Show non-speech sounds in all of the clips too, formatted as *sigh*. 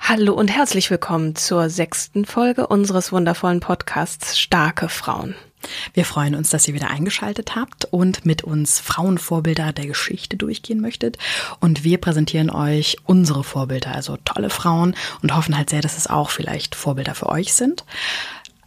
Hallo und herzlich willkommen zur sechsten Folge unseres wundervollen Podcasts Starke Frauen. Wir freuen uns, dass ihr wieder eingeschaltet habt und mit uns Frauenvorbilder der Geschichte durchgehen möchtet. Und wir präsentieren euch unsere Vorbilder, also tolle Frauen und hoffen halt sehr, dass es auch vielleicht Vorbilder für euch sind.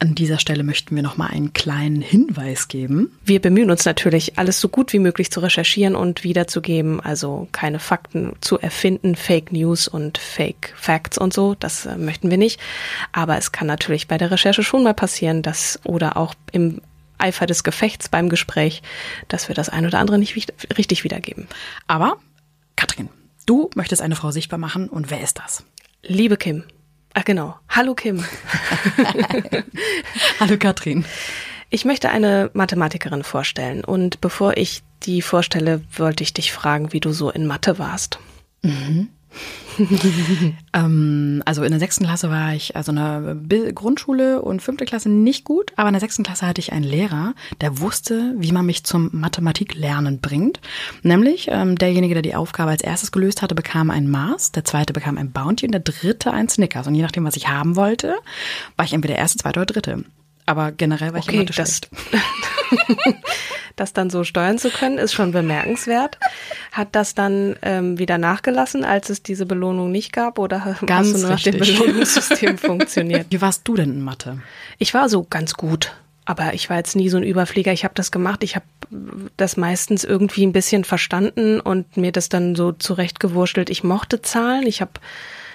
An dieser Stelle möchten wir noch mal einen kleinen Hinweis geben. Wir bemühen uns natürlich, alles so gut wie möglich zu recherchieren und wiederzugeben, also keine Fakten zu erfinden, Fake News und Fake Facts und so, das äh, möchten wir nicht. Aber es kann natürlich bei der Recherche schon mal passieren, dass oder auch im Eifer des Gefechts beim Gespräch, dass wir das ein oder andere nicht richtig wiedergeben. Aber, Katrin, du möchtest eine Frau sichtbar machen und wer ist das? Liebe Kim, Ach genau. Hallo Kim. *laughs* Hallo Katrin. Ich möchte eine Mathematikerin vorstellen und bevor ich die vorstelle, wollte ich dich fragen, wie du so in Mathe warst. Mhm. *laughs* ähm, also in der sechsten Klasse war ich, also in der Grundschule und fünfte Klasse nicht gut, aber in der sechsten Klasse hatte ich einen Lehrer, der wusste, wie man mich zum Mathematiklernen bringt. Nämlich ähm, derjenige, der die Aufgabe als erstes gelöst hatte, bekam ein Mars, der zweite bekam ein Bounty und der dritte ein Snickers. Und je nachdem, was ich haben wollte, war ich entweder der erste, zweite oder dritte. Aber generell war ich okay, immer das, *laughs* das dann so steuern zu können, ist schon bemerkenswert. Hat das dann ähm, wieder nachgelassen, als es diese Belohnung nicht gab? Oder ganz hast du nur nach dem Belohnungssystem *laughs* funktioniert? Wie warst du denn in Mathe? Ich war so ganz gut. Aber ich war jetzt nie so ein Überflieger. Ich habe das gemacht. Ich habe das meistens irgendwie ein bisschen verstanden und mir das dann so zurechtgewurschtelt. Ich mochte Zahlen. Ich habe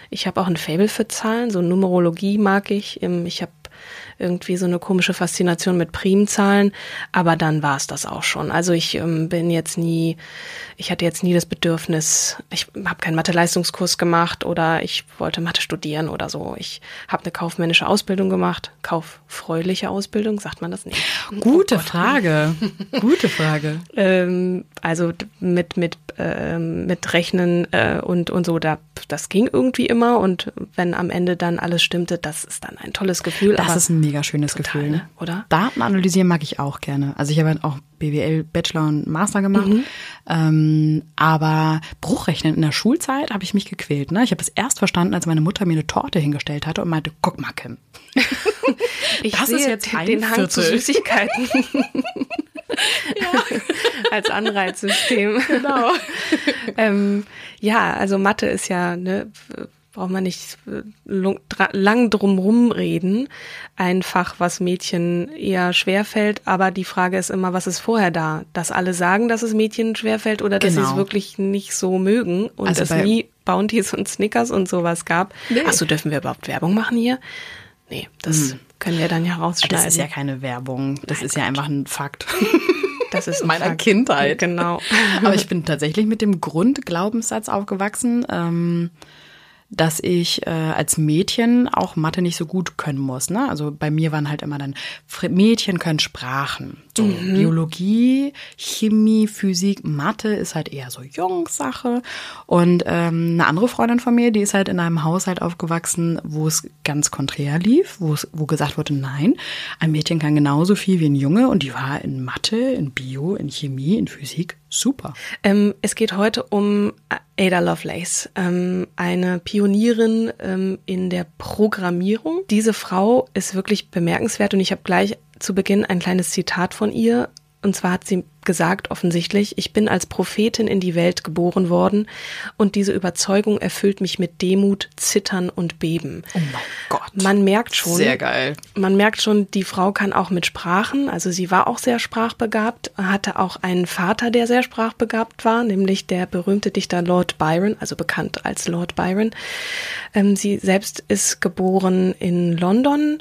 ich hab auch ein Fable für Zahlen. So Numerologie mag ich. Ich habe irgendwie so eine komische Faszination mit Primzahlen, aber dann war es das auch schon. Also ich ähm, bin jetzt nie, ich hatte jetzt nie das Bedürfnis, ich habe keinen Mathe-Leistungskurs gemacht oder ich wollte Mathe studieren oder so. Ich habe eine kaufmännische Ausbildung gemacht, kauffreuliche Ausbildung, sagt man das nicht? Gute oh Frage, gute Frage. *laughs* ähm, also mit mit äh, mit Rechnen äh, und und so, da das ging irgendwie immer und wenn am Ende dann alles stimmte, das ist dann ein tolles Gefühl. Das ist ein mega schönes total, Gefühl, ne? oder? Daten analysieren mag ich auch gerne. Also ich habe halt auch BWL Bachelor und Master gemacht, mhm. ähm, aber Bruchrechnen in der Schulzeit habe ich mich gequält. Ne? Ich habe es erst verstanden, als meine Mutter mir eine Torte hingestellt hatte und meinte, guck mal, Kim. *laughs* ich das ist jetzt ein den Hang zu Süßigkeiten. *laughs* ja. *laughs* Als Anreizsystem. Genau. ähm, ja, also Mathe ist ja ne, braucht man nicht äh, lang drumrum reden. Ein Fach, was Mädchen eher schwer fällt, aber die Frage ist immer, was ist vorher da? Dass alle sagen, dass es Mädchen schwer fällt oder dass genau. sie es wirklich nicht so mögen und also es nie Bounties und Snickers und sowas gab. Nee. Ach so, dürfen wir überhaupt Werbung machen hier? Nee, das hm. können wir dann ja rausschneiden. Das ist ja keine Werbung, das Nein, ist ja Gott. einfach ein Fakt. *laughs* Das ist meiner Fakt. Kindheit. Genau. *laughs* Aber ich bin tatsächlich mit dem Grundglaubenssatz aufgewachsen. Ähm, dass ich äh, als Mädchen auch Mathe nicht so gut können muss. Ne? Also bei mir waren halt immer dann Mädchen können Sprachen. So mhm. Biologie, Chemie, Physik, Mathe ist halt eher so Jungssache. Und ähm, eine andere Freundin von mir, die ist halt in einem Haushalt aufgewachsen, wo es ganz konträr lief, wo es, wo gesagt wurde, nein, ein Mädchen kann genauso viel wie ein Junge und die war in Mathe, in Bio, in Chemie, in Physik super. Ähm, es geht heute um Ada Lovelace, ähm, eine Pionierin ähm, in der Programmierung. Diese Frau ist wirklich bemerkenswert und ich habe gleich zu Beginn ein kleines Zitat von ihr. Und zwar hat sie gesagt, offensichtlich, ich bin als Prophetin in die Welt geboren worden und diese Überzeugung erfüllt mich mit Demut, Zittern und Beben. Oh mein Gott. Man merkt schon. Sehr geil. Man merkt schon, die Frau kann auch mit Sprachen. Also sie war auch sehr sprachbegabt, hatte auch einen Vater, der sehr sprachbegabt war, nämlich der berühmte Dichter Lord Byron, also bekannt als Lord Byron. Ähm, sie selbst ist geboren in London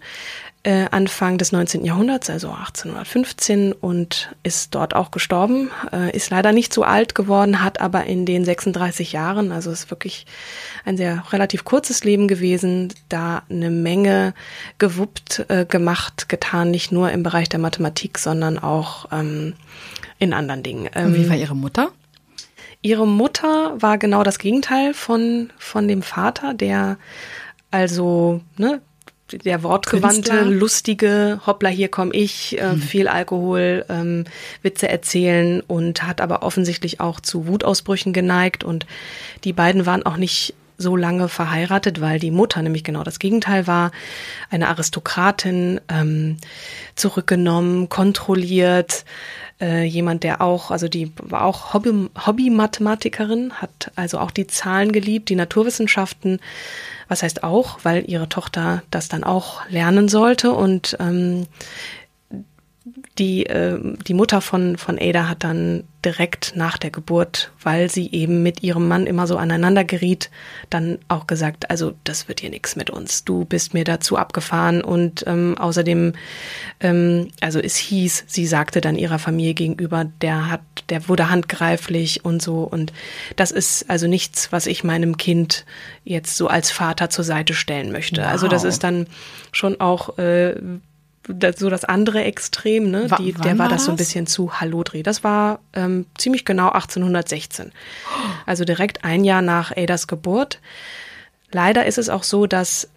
äh, Anfang des 19. Jahrhunderts, also 1815 und ist dort auch gestorben, äh, ist leider nicht so alt geworden, hat aber in den 36 Jahren, also ist wirklich ein sehr relativ kurzes Leben gewesen, da eine Menge gewuppt, äh, gemacht, getan, nicht nur im Bereich der Mathematik, sondern auch ähm, in anderen Dingen. Und wie Ähm, war ihre Mutter? Ihre Mutter war genau das Gegenteil von, von dem Vater, der also, ne, der wortgewandte, Künstler. lustige, hoppla, hier komm ich, äh, viel Alkohol, ähm, Witze erzählen und hat aber offensichtlich auch zu Wutausbrüchen geneigt und die beiden waren auch nicht so lange verheiratet, weil die Mutter nämlich genau das Gegenteil war, eine Aristokratin, ähm, zurückgenommen, kontrolliert, äh, jemand, der auch, also die war auch Hobby, Hobby-Mathematikerin, hat also auch die Zahlen geliebt, die Naturwissenschaften, was heißt auch, weil ihre Tochter das dann auch lernen sollte. Und ähm, die, äh, die Mutter von, von Ada hat dann direkt nach der Geburt, weil sie eben mit ihrem Mann immer so aneinander geriet, dann auch gesagt, also das wird hier nichts mit uns. Du bist mir dazu abgefahren und ähm, außerdem, ähm, also es hieß, sie sagte dann ihrer Familie gegenüber, der hat, der wurde handgreiflich und so und das ist also nichts, was ich meinem Kind jetzt so als Vater zur Seite stellen möchte. Also das Wow. ist dann schon auch äh, so das andere Extrem, ne? Wa- Die, der war war das so ein bisschen zu Hallodri. Das war ähm, ziemlich genau 1816. Also direkt ein Jahr nach Adas Geburt. Leider ist es auch so, dass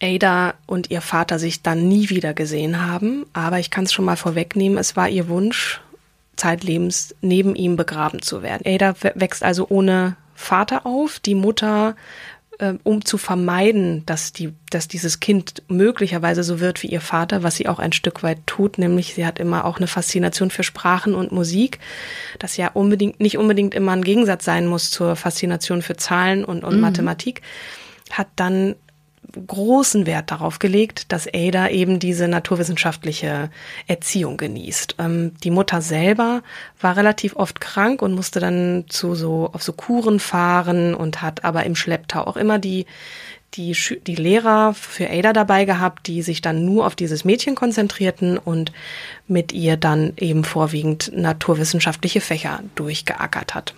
Ada und ihr Vater sich dann nie wieder gesehen haben. Aber ich kann es schon mal vorwegnehmen, es war ihr Wunsch, zeitlebens neben ihm begraben zu werden. Ada wächst also ohne Vater auf. Die Mutter, um zu vermeiden, dass, die, dass dieses Kind möglicherweise so wird wie ihr Vater, was sie auch ein Stück weit tut, nämlich sie hat immer auch eine Faszination für Sprachen und Musik, das ja unbedingt, nicht unbedingt immer ein Gegensatz sein muss zur Faszination für Zahlen und, und Mathematik, hat dann großen Wert darauf gelegt, dass Ada eben diese naturwissenschaftliche Erziehung genießt. Ähm, die Mutter selber war relativ oft krank und musste dann zu so auf so Kuren fahren und hat aber im Schlepptau auch immer die die, die Lehrer für Ada dabei gehabt, die sich dann nur auf dieses Mädchen konzentrierten und mit ihr dann eben vorwiegend naturwissenschaftliche Fächer durchgeackert hat.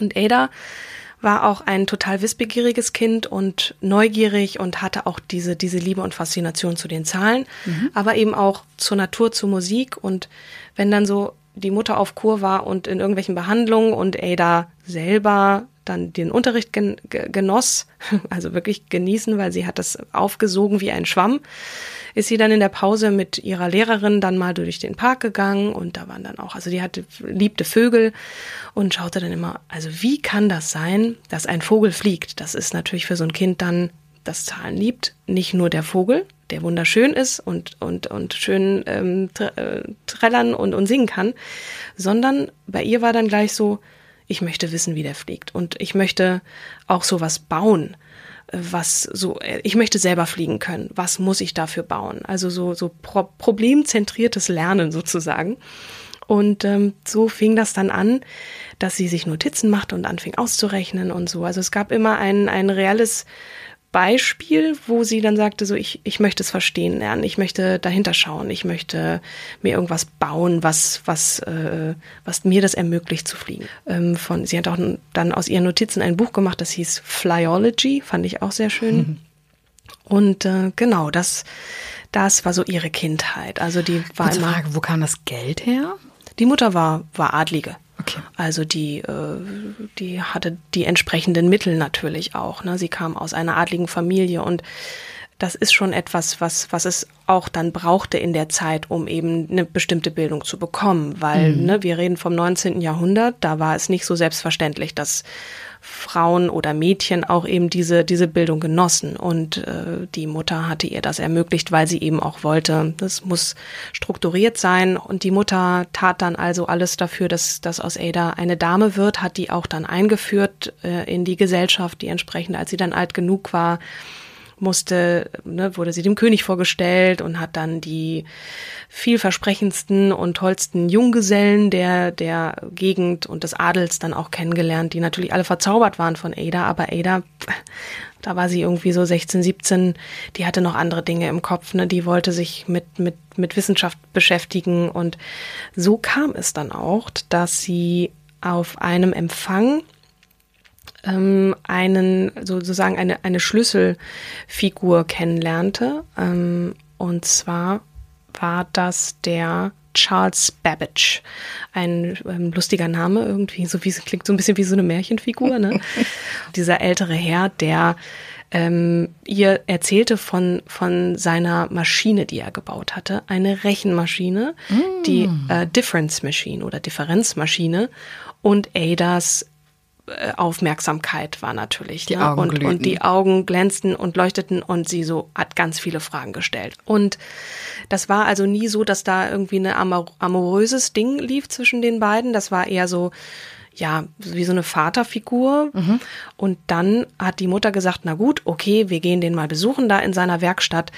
Und Ada war auch ein total wissbegieriges Kind und neugierig und hatte auch diese, diese Liebe und Faszination zu den Zahlen, aber eben auch zur Natur, zur Musik. Und wenn dann so die Mutter auf Kur war und in irgendwelchen Behandlungen und Ada selber dann den Unterricht gen ge- genoss, also wirklich genießen, weil sie hat das aufgesogen wie ein Schwamm, ist sie dann in der Pause mit ihrer Lehrerin dann mal durch den Park gegangen und da waren dann auch, also die hatte, liebte Vögel und schaute dann immer, also wie kann das sein, dass ein Vogel fliegt? Das ist natürlich für so ein Kind dann, das Zahlen liebt, nicht nur der Vogel, der wunderschön ist und, und, und schön ähm, tr äh, trällern und, und singen kann, sondern bei ihr war dann gleich so, ich möchte wissen, wie der fliegt und ich möchte auch sowas bauen was so, ich möchte selber fliegen können. Was muss ich dafür bauen? Also so, so pro problemzentriertes Lernen sozusagen. Und ähm, so fing das dann an, dass sie sich Notizen machte und anfing auszurechnen und so. Also es gab immer ein, ein reales Beispiel, wo sie dann sagte, so ich, ich möchte es verstehen lernen, ich möchte dahinter schauen, ich möchte mir irgendwas bauen, was, was, äh, was mir das ermöglicht zu fliegen. Ähm, von, sie hat auch dann aus ihren Notizen ein Buch gemacht, das hieß Flyology, fand ich auch sehr schön. Und äh, genau, das, das war so ihre Kindheit. Also die war Kurze immer. Frage, wo kam das Geld her? Die Mutter war, war Adlige. Okay. Also die, äh, die hatte die entsprechenden Mittel natürlich auch. Ne? Sie kam aus einer adligen Familie und das ist schon etwas, was, was es auch dann brauchte in der Zeit, um eben eine bestimmte Bildung zu bekommen. Weil, mhm. ne, wir reden vom 19. Jahrhundert, da war es nicht so selbstverständlich, dass Frauen oder Mädchen auch eben diese, diese Bildung genossen. Und äh, die Mutter hatte ihr das ermöglicht, weil sie eben auch wollte, das muss strukturiert sein. Und die Mutter tat dann also alles dafür, dass, dass aus Ada eine Dame wird, hat die auch dann eingeführt äh, in die Gesellschaft, die entsprechend, als sie dann alt genug war, musste, ne, wurde sie dem König vorgestellt und hat dann die vielversprechendsten und tollsten Junggesellen der, der Gegend und des Adels dann auch kennengelernt, die natürlich alle verzaubert waren von Ada, aber Ada, da war sie irgendwie so 16, 17, die hatte noch andere Dinge im Kopf, ne, die wollte sich mit, mit, mit Wissenschaft beschäftigen. Und so kam es dann auch, dass sie auf einem Empfang ähm, einen sozusagen eine, eine Schlüsselfigur kennenlernte. Ähm, und zwar war das der Charles Babbage. Ein ähm, lustiger Name irgendwie, so wie klingt so ein bisschen wie so eine Märchenfigur, ne? *laughs* Dieser ältere Herr, der ähm, ihr erzählte von, von seiner Maschine, die er gebaut hatte. Eine Rechenmaschine, mm. die äh, Difference Machine oder Differenzmaschine und Adas Aufmerksamkeit war natürlich. Die ne? Augen und, und die Augen glänzten und leuchteten und sie so hat ganz viele Fragen gestellt. Und das war also nie so, dass da irgendwie eine amor amoröses Ding lief zwischen den beiden. Das war eher so, ja, wie so eine Vaterfigur. Mhm. Und dann hat die Mutter gesagt, na gut, okay, wir gehen den mal besuchen da in seiner Werkstatt.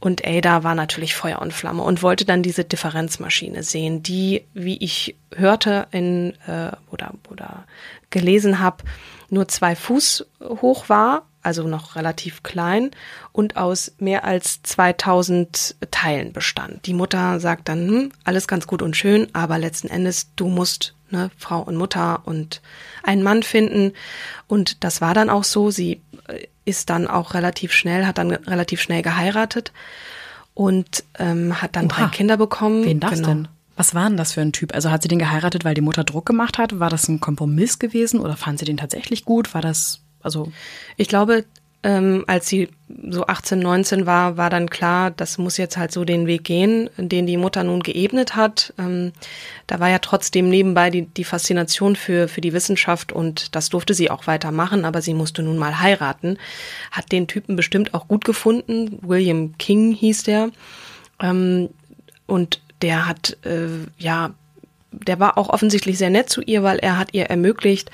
Und Ada war natürlich Feuer und Flamme und wollte dann diese Differenzmaschine sehen, die, wie ich hörte in äh, oder oder gelesen habe, nur zwei Fuß hoch war, also noch relativ klein und aus mehr als 2000 Teilen bestand. Die Mutter sagt dann, hm, alles ganz gut und schön, aber letzten Endes, du musst ne, Frau und Mutter und einen Mann finden. Und das war dann auch so. Sie äh, ist dann auch relativ schnell, hat dann relativ schnell geheiratet und ähm, hat dann Oha. drei Kinder bekommen. Wen das genau. denn? Was war denn das für ein Typ? Also hat sie den geheiratet, weil die Mutter Druck gemacht hat? War das ein Kompromiss gewesen oder fand sie den tatsächlich gut? War das, also. Ich glaube, ähm, als sie so 18, 19 war, war dann klar, das muss jetzt halt so den Weg gehen, den die Mutter nun geebnet hat. Ähm, da war ja trotzdem nebenbei die, die Faszination für, für die Wissenschaft und das durfte sie auch weitermachen, aber sie musste nun mal heiraten. Hat den Typen bestimmt auch gut gefunden. William King hieß der. Ähm, und der hat, äh, ja, der war auch offensichtlich sehr nett zu ihr, weil er hat ihr ermöglicht,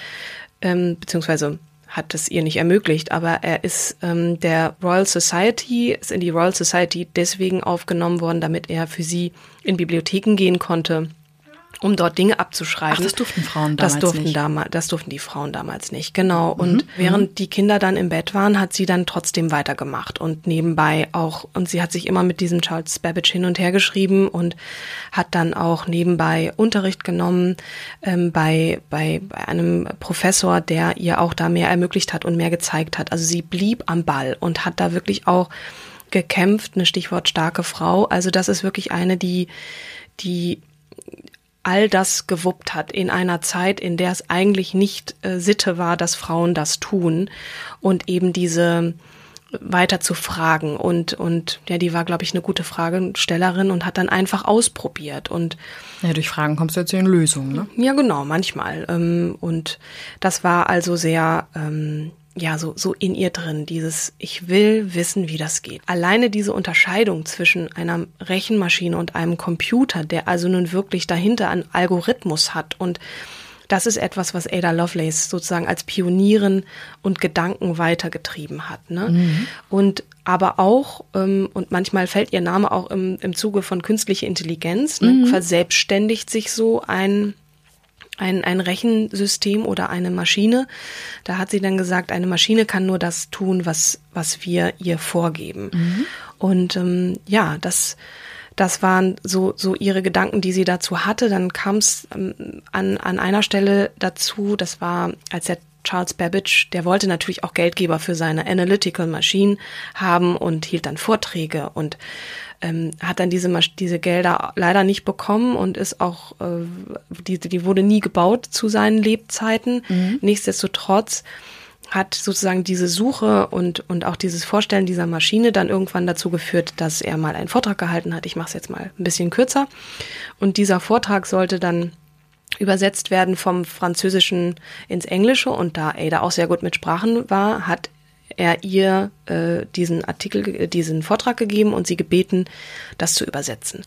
ähm, beziehungsweise hat es ihr nicht ermöglicht, aber er ist ähm, der Royal Society, ist in die Royal Society deswegen aufgenommen worden, damit er für sie in Bibliotheken gehen konnte um dort Dinge abzuschreiben. Ach, das durften Frauen damals das durften nicht. Damals, das durften die Frauen damals nicht, genau. Und mhm. während mhm. die Kinder dann im Bett waren, hat sie dann trotzdem weitergemacht und nebenbei auch, und sie hat sich immer mit diesem Charles Babbage hin und her geschrieben und hat dann auch nebenbei Unterricht genommen ähm, bei, bei, bei einem Professor, der ihr auch da mehr ermöglicht hat und mehr gezeigt hat. Also sie blieb am Ball und hat da wirklich auch gekämpft, eine Stichwort starke Frau. Also das ist wirklich eine, die, die all das gewuppt hat in einer Zeit, in der es eigentlich nicht äh, Sitte war, dass Frauen das tun und eben diese weiter zu fragen. Und und ja, die war glaube ich eine gute Fragestellerin und hat dann einfach ausprobiert. Und ja, durch Fragen kommst du jetzt in Lösungen, ne? Ja, genau, manchmal. Ähm, und das war also sehr ähm, ja, so, so in ihr drin, dieses, ich will wissen, wie das geht. Alleine diese Unterscheidung zwischen einer Rechenmaschine und einem Computer, der also nun wirklich dahinter einen Algorithmus hat und das ist etwas, was Ada Lovelace sozusagen als Pionierin und Gedanken weitergetrieben hat. Ne? Mhm. Und aber auch, ähm, und manchmal fällt ihr Name auch im, im Zuge von künstlicher Intelligenz, ne? mhm. verselbstständigt sich so ein ein, ein Rechensystem oder eine Maschine. Da hat sie dann gesagt, eine Maschine kann nur das tun, was, was wir ihr vorgeben. Mhm. Und ähm, ja, das, das waren so, so ihre Gedanken, die sie dazu hatte. Dann kam es ähm, an, an einer Stelle dazu, das war, als der Charles Babbage, der wollte natürlich auch Geldgeber für seine Analytical Machine haben und hielt dann Vorträge und ähm, hat dann diese, diese Gelder leider nicht bekommen und ist auch, äh, die, die wurde nie gebaut zu seinen Lebzeiten. Mhm. Nichtsdestotrotz hat sozusagen diese Suche und, und auch dieses Vorstellen dieser Maschine dann irgendwann dazu geführt, dass er mal einen Vortrag gehalten hat. Ich mache es jetzt mal ein bisschen kürzer. Und dieser Vortrag sollte dann übersetzt werden vom Französischen ins Englische. Und da Ada auch sehr gut mit Sprachen war, hat er ihr äh, diesen Artikel, diesen Vortrag gegeben und sie gebeten, das zu übersetzen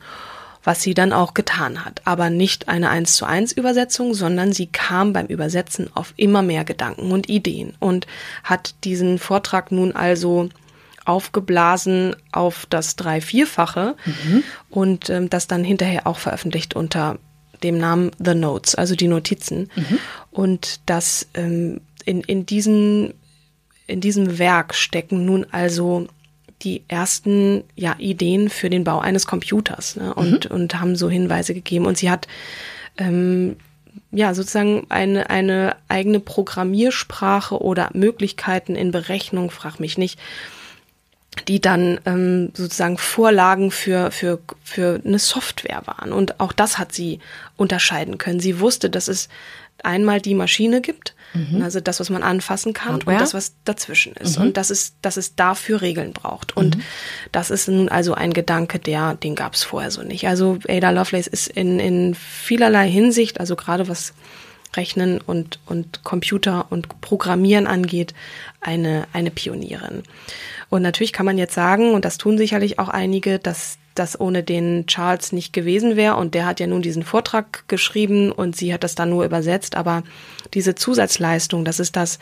was sie dann auch getan hat. Aber nicht eine eins zu eins Übersetzung, sondern sie kam beim Übersetzen auf immer mehr Gedanken und Ideen und hat diesen Vortrag nun also aufgeblasen auf das Drei-Vierfache mhm. und ähm, das dann hinterher auch veröffentlicht unter dem Namen The Notes, also die Notizen. Mhm. Und das ähm, in, in, diesen, in diesem Werk stecken nun also die ersten ja, Ideen für den Bau eines Computers ne, und, mhm. und haben so Hinweise gegeben. Und sie hat ähm, ja sozusagen eine, eine eigene Programmiersprache oder Möglichkeiten in Berechnung, frag mich nicht, die dann ähm, sozusagen Vorlagen für, für, für eine Software waren. Und auch das hat sie unterscheiden können. Sie wusste, dass es einmal die Maschine gibt, mhm. also das, was man anfassen kann Hardware. und das, was dazwischen ist. Mhm. Und dass es, dass es dafür Regeln braucht. Und mhm. das ist nun also ein Gedanke, der, den gab es vorher so nicht. Also Ada Lovelace ist in, in vielerlei Hinsicht, also gerade was Rechnen und, und Computer und Programmieren angeht, eine, eine Pionierin. Und natürlich kann man jetzt sagen, und das tun sicherlich auch einige, dass das ohne den Charles nicht gewesen wäre. Und der hat ja nun diesen Vortrag geschrieben und sie hat das dann nur übersetzt. Aber diese Zusatzleistung, das ist das,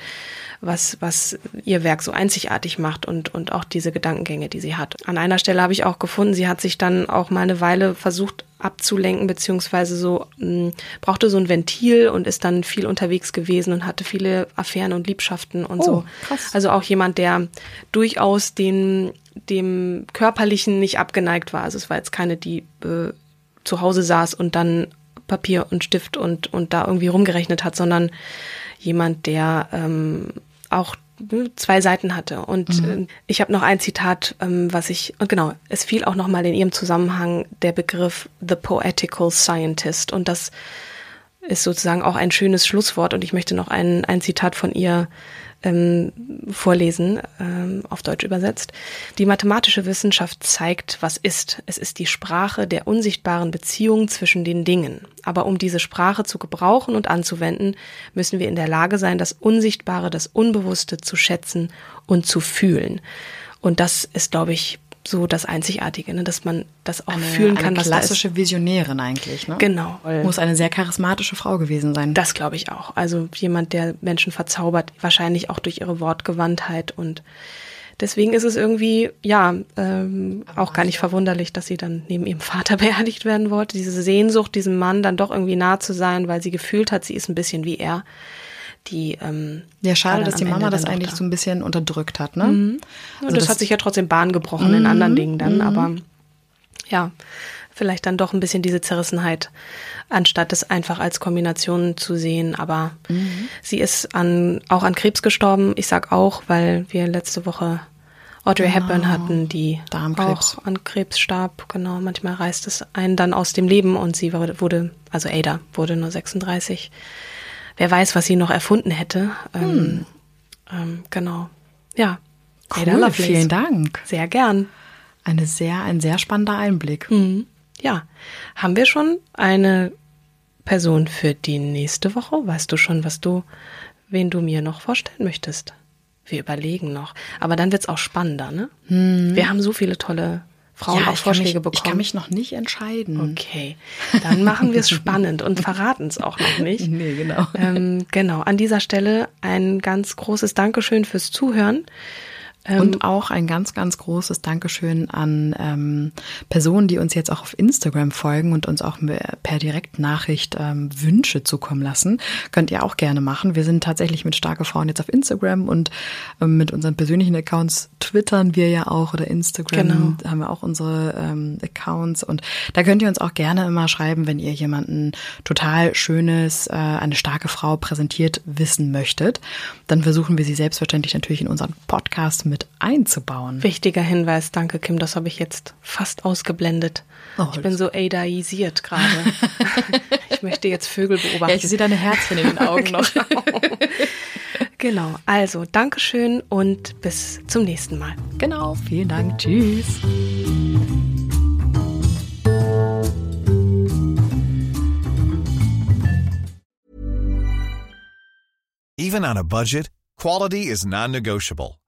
was, was ihr Werk so einzigartig macht und, und auch diese Gedankengänge, die sie hat. An einer Stelle habe ich auch gefunden, sie hat sich dann auch mal eine Weile versucht abzulenken, beziehungsweise so mh, brauchte so ein Ventil und ist dann viel unterwegs gewesen und hatte viele Affären und Liebschaften und oh, so. Krass. Also auch jemand, der durchaus den, dem Körperlichen nicht abgeneigt war. Also es war jetzt keine, die äh, zu Hause saß und dann Papier und Stift und, und da irgendwie rumgerechnet hat, sondern jemand, der ähm, auch zwei Seiten hatte. Und mhm. Äh, ich habe noch ein Zitat, ähm, was ich, und genau, es fiel auch nochmal in ihrem Zusammenhang der Begriff The Poetical Scientist. Und das ist sozusagen auch ein schönes Schlusswort. Und ich möchte noch ein, ein Zitat von ihr ähm, vorlesen, ähm, auf Deutsch übersetzt. Die mathematische Wissenschaft zeigt, was ist. Es ist die Sprache der unsichtbaren Beziehung zwischen den Dingen. Aber um diese Sprache zu gebrauchen und anzuwenden, müssen wir in der Lage sein, das Unsichtbare, das Unbewusste zu schätzen und zu fühlen. Und das ist, glaube ich, so das Einzigartige, ne? dass man das auch eine, fühlen kann. Eine klassische da Visionärin eigentlich, ne? Genau. Muss eine sehr charismatische Frau gewesen sein. Das glaube ich auch. Also jemand, der Menschen verzaubert, wahrscheinlich auch durch ihre Wortgewandtheit und deswegen ist es irgendwie, ja, ähm, auch gar nicht verwunderlich, dass sie dann neben ihrem Vater *laughs* beerdigt werden wollte. Diese Sehnsucht, diesem Mann dann doch irgendwie nah zu sein, weil sie gefühlt hat, sie ist ein bisschen wie er die ähm, ja schade, dass die Mama das eigentlich da. so ein bisschen unterdrückt hat, ne? Mhm. Also das, das, hat sich ja trotzdem Bahn gebrochen mhm. in anderen Dingen dann, mhm. aber ja, vielleicht dann doch ein bisschen diese Zerrissenheit, anstatt es einfach als Kombination zu sehen. Aber mhm. sie ist an auch an Krebs gestorben. Ich sag auch, weil wir letzte Woche Audrey genau. Hepburn hatten, die Darmkrebs. auch an Krebs starb. Genau, manchmal reißt es einen dann aus dem Leben und sie wurde, also Ada wurde nur 36 wer weiß, was sie noch erfunden hätte. Ähm, hm. ähm, genau. Ja. Cool, vielen Dank. Sehr gern. Eine sehr, ein sehr spannender Einblick. Mhm. Ja. Haben wir schon eine Person für die nächste Woche? Weißt du schon, was du, wen du mir noch vorstellen möchtest? Wir überlegen noch. Aber dann wird's auch spannender, ne? Mhm. Wir haben so viele tolle Frauen ja, auch Vorschläge mich, bekommen? Ich kann mich noch nicht entscheiden. Okay, dann machen wir es *laughs* spannend und verraten es auch noch nicht. Nee, genau. Ähm, genau, an dieser Stelle ein ganz großes Dankeschön fürs Zuhören. Ähm, und auch ein ganz, ganz großes Dankeschön an ähm, Personen, die uns jetzt auch auf Instagram folgen und uns auch per Direktnachricht ähm, Wünsche zukommen lassen. Könnt ihr auch gerne machen. Wir sind tatsächlich mit starke Frauen jetzt auf Instagram und ähm, mit unseren persönlichen Accounts twittern wir ja auch oder Instagram genau. haben wir auch unsere ähm, Accounts und da könnt ihr uns auch gerne immer schreiben, wenn ihr jemanden total schönes, äh, eine starke Frau präsentiert wissen möchtet. Dann versuchen wir sie selbstverständlich natürlich in unseren Podcast mit einzubauen. Wichtiger Hinweis, danke Kim, das habe ich jetzt fast ausgeblendet. Oh, ich bin so Adaisiert gerade. *laughs* ich möchte jetzt Vögel beobachten. Ja, ich sehe deine Herzchen in den Augen noch. *laughs* genau. Genau, also Dankeschön und bis zum nächsten Mal. Genau, vielen Dank. Tschüss. Even on a budget, quality is non-negotiable.